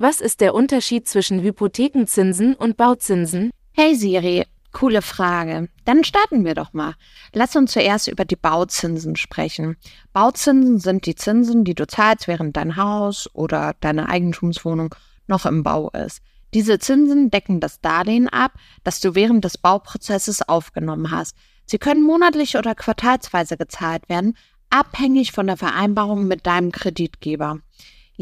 was ist der Unterschied zwischen Hypothekenzinsen und Bauzinsen? Hey Siri, coole Frage. Dann starten wir doch mal. Lass uns zuerst über die Bauzinsen sprechen. Bauzinsen sind die Zinsen, die du zahlst, während dein Haus oder deine Eigentumswohnung noch im Bau ist. Diese Zinsen decken das Darlehen ab, das du während des Bauprozesses aufgenommen hast. Sie können monatlich oder quartalsweise gezahlt werden, abhängig von der Vereinbarung mit deinem Kreditgeber.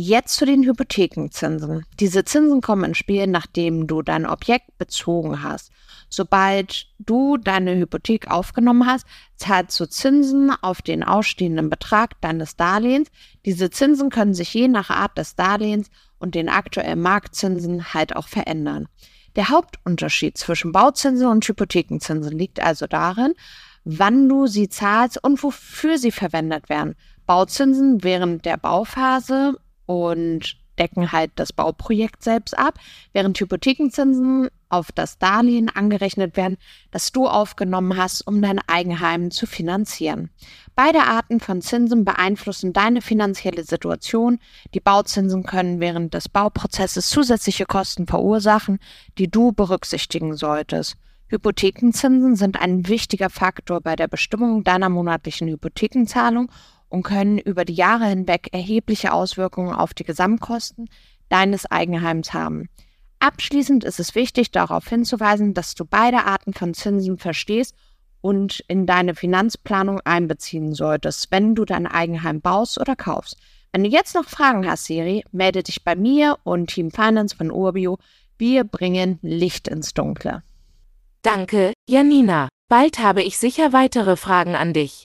Jetzt zu den Hypothekenzinsen. Diese Zinsen kommen ins Spiel, nachdem du dein Objekt bezogen hast. Sobald du deine Hypothek aufgenommen hast, zahlst du Zinsen auf den ausstehenden Betrag deines Darlehens. Diese Zinsen können sich je nach Art des Darlehens und den aktuellen Marktzinsen halt auch verändern. Der Hauptunterschied zwischen Bauzinsen und Hypothekenzinsen liegt also darin, wann du sie zahlst und wofür sie verwendet werden. Bauzinsen während der Bauphase und decken halt das Bauprojekt selbst ab, während Hypothekenzinsen auf das Darlehen angerechnet werden, das du aufgenommen hast, um dein Eigenheim zu finanzieren. Beide Arten von Zinsen beeinflussen deine finanzielle Situation. Die Bauzinsen können während des Bauprozesses zusätzliche Kosten verursachen, die du berücksichtigen solltest. Hypothekenzinsen sind ein wichtiger Faktor bei der Bestimmung deiner monatlichen Hypothekenzahlung und können über die Jahre hinweg erhebliche Auswirkungen auf die Gesamtkosten deines Eigenheims haben. Abschließend ist es wichtig, darauf hinzuweisen, dass du beide Arten von Zinsen verstehst und in deine Finanzplanung einbeziehen solltest, wenn du dein Eigenheim baust oder kaufst. Wenn du jetzt noch Fragen hast, Siri, melde dich bei mir und Team Finance von Urbio. Wir bringen Licht ins Dunkle. Danke, Janina. Bald habe ich sicher weitere Fragen an dich.